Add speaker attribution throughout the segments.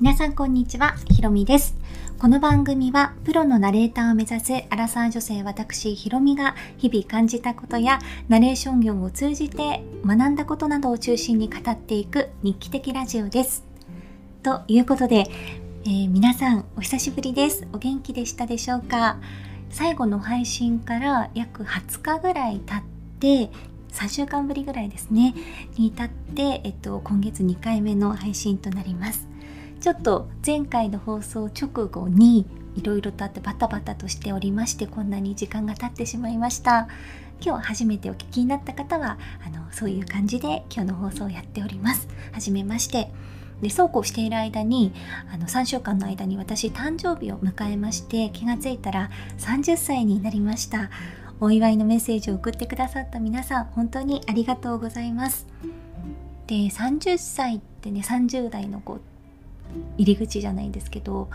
Speaker 1: 皆さんこんにちは、ひろみです。この番組はプロのナレーターを目指すアラサー女性私ひろみが日々感じたことやナレーション業を通じて学んだことなどを中心に語っていく日記的ラジオです。ということで、えー皆さんお久しぶりです。お元気でしたでしょうか？最後の配信から約20日ぐらい経って3週間ぶりぐらいですねに至って、えっと、今月2回目の配信となりますちょっと前回の放送直後にいろいろとあってバタバタとしておりましてこんなに時間が経ってしまいました。今日初めてお聞きになった方はあのそういう感じで今日の放送をやっております。はめまして。でそうこうしている間にあの3週間の間に私誕生日を迎えまして気がついたら30歳になりました。お祝いのメッセージを送ってくださった皆さん本当にありがとうございます。で30歳ってね30代のこう入り口じゃないですけど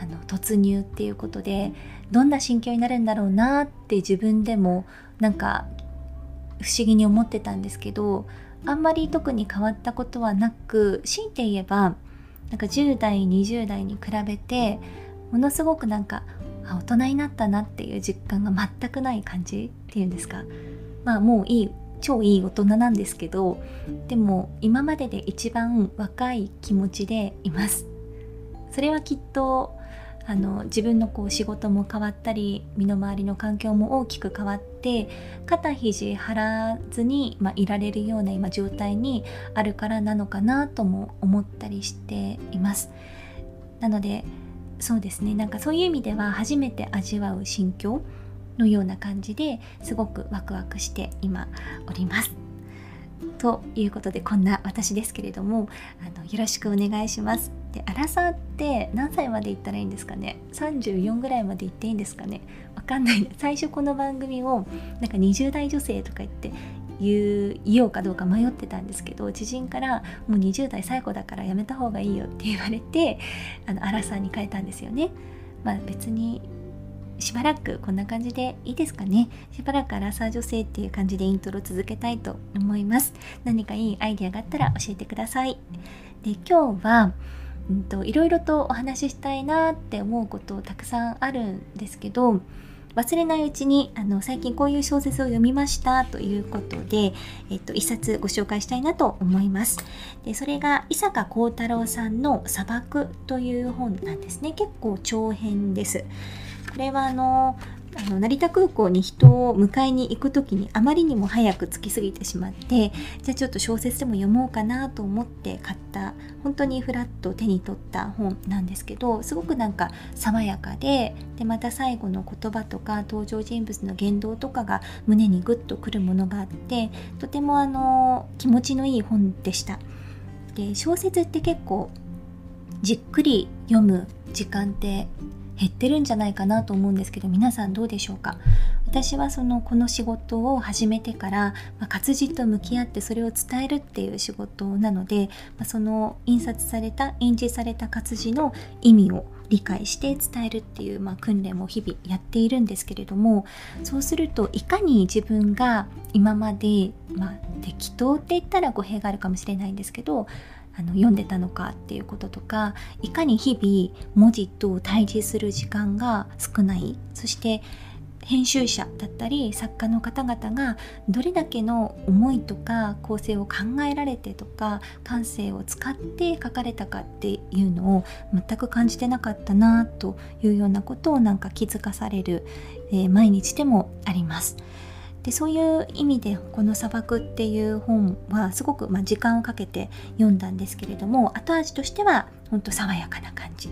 Speaker 1: あの突入っていうことでどんな心境になるんだろうなって自分でもなんか不思議に思ってたんですけどあんまり特に変わったことはなく強いて言えばなんか10代20代に比べてものすごくなんかあ大人になったなっていう実感が全くない感じっていうんですか。まあもういい超いい大人なんですけどでも今までで一番若い気持ちでいます。それはきっとあの自分のこう仕事も変わったり身の回りの環境も大きく変わって肩肘張らずに、まあ、いられるような今状態にあるからなのかなとも思ったりしています。なのでそうですね。なんかそういう意味では初めて味わう心境のような感じですごくワクワクして今おります。ということでこんな私ですけれどもあのよろしくお願いします。でアラサーって何歳まで行ったらいいんですかね？34ぐらいまで行っていいんですかね？わかんない。最初この番組をなんか20代女性とか言って言う言おうかどうか迷ってたんですけど知人からもう20代最後だからやめた方がいいよって言われてあのアラサーに変えたんですよね。まあ別にしばらくこんな感じでいいですかねしばらくアラサー女性っていう感じでイントロ続けたいと思います何かいいアイデアがあったら教えてくださいで今日はうんといろいろとお話ししたいなって思うことたくさんあるんですけど忘れないうちにあの最近こういう小説を読みましたということで、えっと、一冊ご紹介したいなと思います。でそれが伊坂幸太郎さんの「砂漠」という本なんですね結構長編です。これはあのあの成田空港に人を迎えに行く時にあまりにも早く着きすぎてしまってじゃあちょっと小説でも読もうかなと思って買った本当にフラッと手に取った本なんですけどすごくなんか爽やかででまた最後の言葉とか登場人物の言動とかが胸にグッとくるものがあってとてもあの気持ちのいい本でした。で小説って結構じっくり読む時間って減ってるんじゃないかなと思うんですけど皆さんどうでしょうか？私はそのこの仕事を始めてから、まあ、活字と向き合ってそれを伝えるっていう仕事なので、まあ、その印刷された印字された活字の意味を理解して伝えるっていう、まあ、訓練も日々やっているんですけれどもそうするといかに自分が今まで、まあ、適当って言ったら語弊があるかもしれないんですけどあの読んでたのかっていうこととかいかに日々文字と対峙する時間が少ないそして編集者だったり作家の方々がどれだけの思いとか構成を考えられてとか感性を使って書かれたかっていうのを全く感じてなかったなというようなことをなんか気づかされる、えー毎日でもあります。でそういう意味でこの「砂漠」っていう本はすごく、ま、時間をかけて読んだんですけれども後味としてはほんと爽やかな感じ。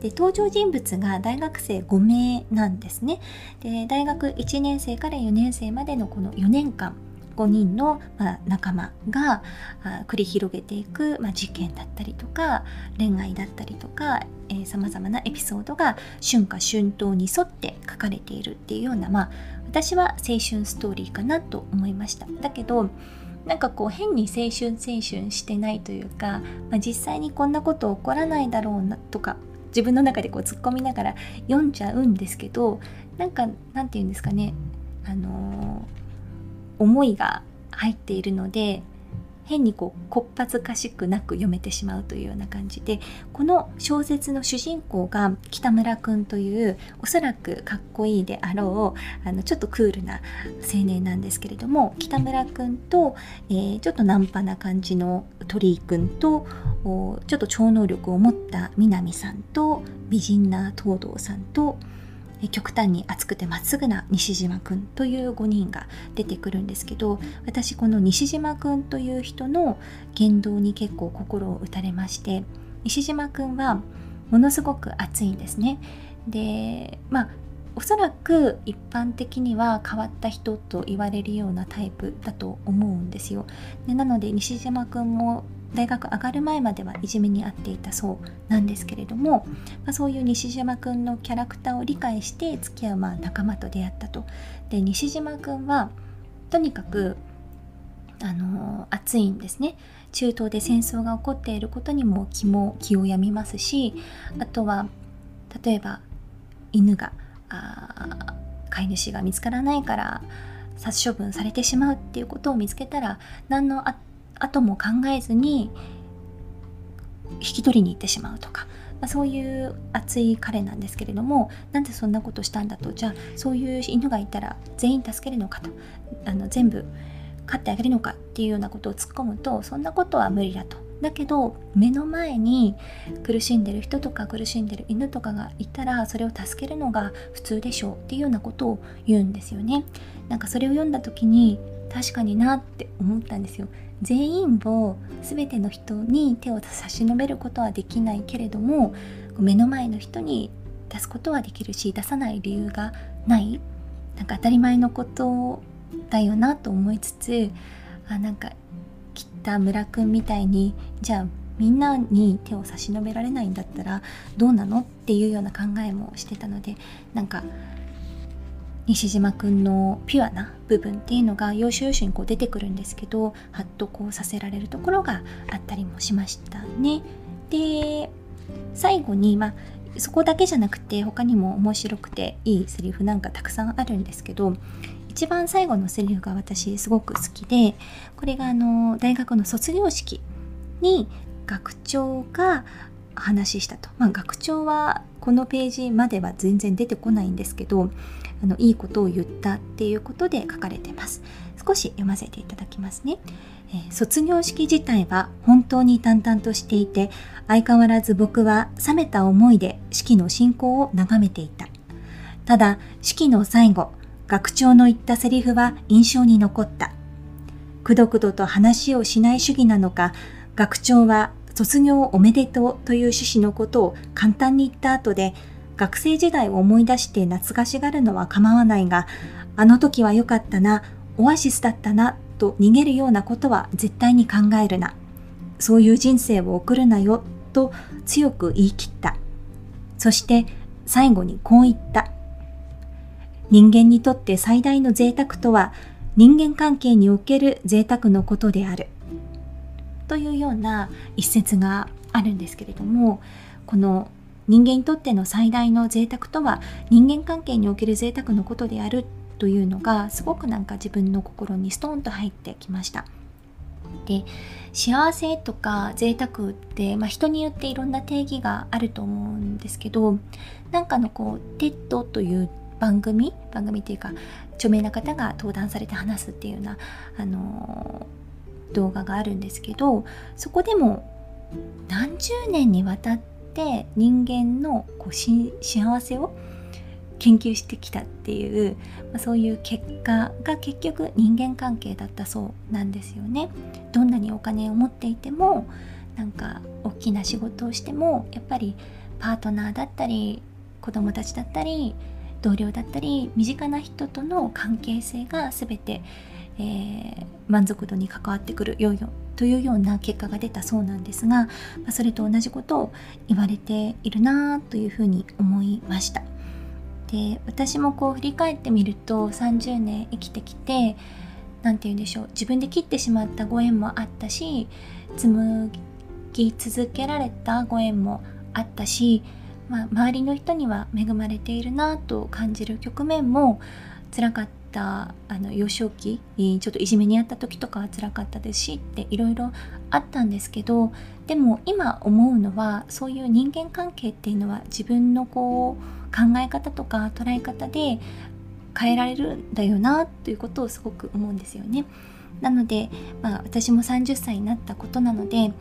Speaker 1: で登場人物が大学生5名なんですね。で大学1年生から4年生までのこの4年間。5人の、まあ、仲間があ繰り広げていく、まあ、事件だったりとか恋愛だったりとかさまざまなエピソードが春夏春冬に沿って書かれているっていうような、まあ、私は青春ストーリーかなと思いました。だけどなんかこう変に青春青春してないというか、まあ、実際にこんなこと起こらないだろうなとか自分の中でこう突っ込みながら読んじゃうんですけどなんかなんて言うんですかねあのー思いが入っているので変にこうこっぱずかしくなく読めてしまうというような感じでこの小説の主人公が北村くんというおそらくかっこいいであろうあのちょっとクールな青年なんですけれども北村くんと、えー、ちょっとナンパな感じの鳥居くんとちょっと超能力を持った南さんと美人な東堂さんと極端に熱くてまっすぐな西島くんという5人が出てくるんですけど私この西島くんという人の言動に結構心を打たれまして西島くんはものすごく熱いんですね。でまあおそらく一般的には変わった人と言われるようなタイプだと思うんですよ。でなので西島くんも大学上がる前まではいじめに遭っていたそうなんですけれども、まあ、そういう西島くんのキャラクターを理解して付き合うまあ仲間と出会ったと。で西島くんはとにかくあの熱いんですね。中東で戦争が起こっていることにも気も気を病みますしあとは例えば犬が飼い主が見つからないから殺処分されてしまうっていうことを見つけたら何のあ後も考えずに引き取りに行ってしまうとか、まあ、そういう熱い彼なんですけれどもなんでそんなことしたんだとじゃあそういう犬がいたら全員助けるのかとあの全部飼ってあげるのかっていうようなことを突っ込むとそんなことは無理だと。だけど目の前に苦しんでる人とか苦しんでる犬とかがいたらそれを助けるのが普通でしょうっていうようなことを言うんですよね。なんかそれを読んだ時に確かになって思ったんですよ。全員を全ての人に手を差し伸べることはできないけれども目の前の人に出すことはできるし出さない理由がないなんか当たり前のことだよなと思いつつあなんかきった村くんみたいにじゃあみんなに手を差し伸べられないんだったらどうなのっていうような考えもしてたのでなんか西島くんのピュアな部分っていうのが要所要所にこう出てくるんですけどハッとこうさせられるところがあったりもしましたね。で最後にまあそこだけじゃなくて他にも面白くていいセリフなんかたくさんあるんですけど一番最後のセリフが私すごく好きでこれがあの大学の卒業式に学長が話したと、まあ、学長はこのページまでは全然出てこないんですけどあのいいことを言ったっていうことで書かれてます。少し読ませていただきますね、えー、卒業式自体は本当に淡々としていて相変わらず僕は冷めた思いで式の進行を眺めていた。ただ式の最後学長の言ったセリフは印象に残った。くどくどと話をしない主義なのか学長は卒業おめでとうという趣旨のことを簡単に言った後で学生時代を思い出して懐かしがるのは構わないが、あの時は良かったな、オアシスだったな、と逃げるようなことは絶対に考えるな。そういう人生を送るなよ、と強く言い切った。そして最後にこう言った。人間にとって最大の贅沢とは人間関係における贅沢のことである。というような一節があるんですけれども、この人間にとっての最大の贅沢とは人間関係における贅沢のことであるというのがすごくなんか自分の心にストーンと入ってきました。で幸せとか贅沢って、まあ、人によっていろんな定義があると思うんですけどなんかのこう「テッド」という番組番組っていうか著名な方が登壇されて話すっていうような、あのー、動画があるんですけどそこでも何十年にわたってて人間のこう幸せを研究してきたっていう、まあ、そういう結果が結局人間関係だったそうなんですよね。どんなにお金を持っていてもなんか大きな仕事をしてもやっぱりパートナーだったり子供たちだったり同僚だったり身近な人との関係性が全て、えー、満足度に関わってくるようというような結果が出たそうなんですが、まあ、それと同じことを言われているなというふうに思いました。で私もこう振り返ってみると30年生きてきて何て言うんでしょう自分で切ってしまったご縁もあったし紡ぎ続けられたご縁もあったし、まあ、周りの人には恵まれているなと感じる局面も辛かっったあの幼少期ちょっといじめにあった時とかは辛かったですしっていろいろあったんですけどでも今思うのはそういう人間関係っていうのは自分のこう考え方とか捉え方で変えられるんだよなということをすごく思うんですよね。なので、まあ、私も30歳になったことなので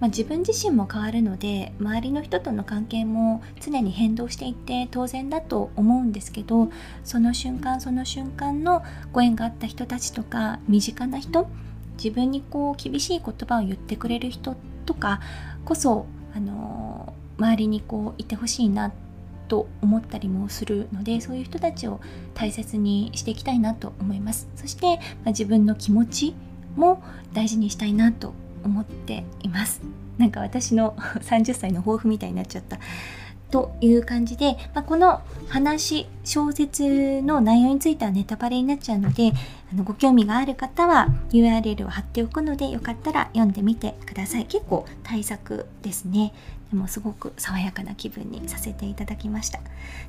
Speaker 1: まあ、自分自身も変わるので周りの人との関係も常に変動していって当然だと思うんですけどその瞬間その瞬間のご縁があった人たちとか身近な人自分にこう厳しい言葉を言ってくれる人とかこそ、あの周りにこういてほしいなと思ったりもするのでそういう人たちを大切にしていきたいなと思います。そして、まあ、自分の気持ちも大事にしたいなと思っています。なんか私の 30歳の抱負みたいになっちゃった。という感じで、まあ、この話小説の内容についてはネタバレになっちゃうのであのご興味がある方は URL を貼っておくのでよかったら読んでみてください。結構対策ですね。でもすごく爽やかな気分にさせていただきました。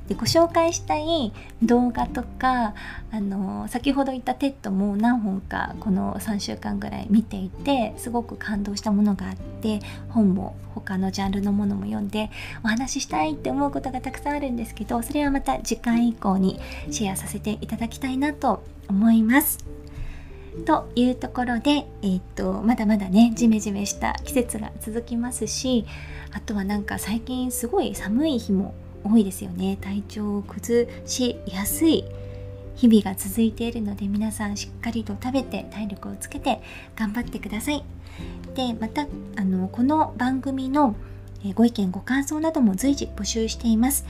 Speaker 1: でご紹介したい動画とかあの先ほど言った TED も何本かこの3週間ぐらい見ていてすごく感動したものがあって本も他のジャンルのものも読んでお話ししたいって思うことがたくさんあるんですけどそれはまた次回以降にシェアさせていただきたいなと思います。というところで、えー、っとまだまだねジメジメした季節が続きますしあとはなんか最近すごい寒い日も多いですよね。体調を崩しやすい日々が続いているので皆さんしっかりと食べて体力をつけて頑張ってください。でまたあのこの番組のご意見ご感想なども随時募集しています。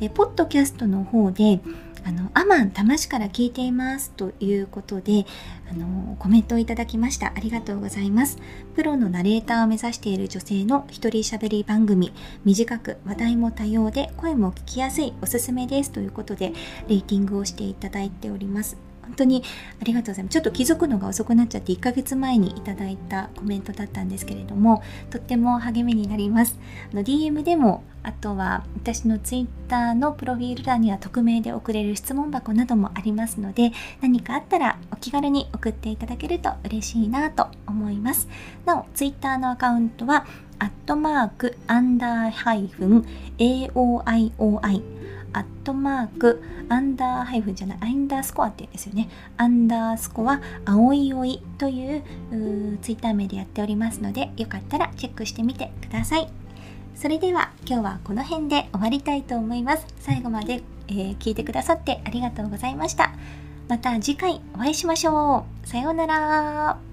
Speaker 1: えポッドキャストの方であのアマン多摩市から聞いています。ということであのコメントをいただきました。ありがとうございます。プロのナレーターを目指している女性の一人喋り番組。短く話題も多様で声も聞きやすいおすすめです。ということでレーティングをしていただいております。本当にありがとうございます。ちょっと気づくのが遅くなっちゃって1ヶ月前にいただいたコメントだったんですけれども、とっても励みになります。あの DM でも、あとは私の Twitter のプロフィール欄には匿名で送れる質問箱などもありますので、何かあったらお気軽に送っていただけると嬉しいなと思います。なお、Twitter のアカウントは、アットマークアンダーハイフン AOIOI アットマーク、アンダーハイフンじゃない、アンダースコアって言うんですよね。アンダースコア、青いおいというツイッター名でやっておりますので、よかったらチェックしてみてください。それでは今日はこの辺で終わりたいと思います。最後まで、えー、聞いてくださってありがとうございました。また次回お会いしましょう。さようなら。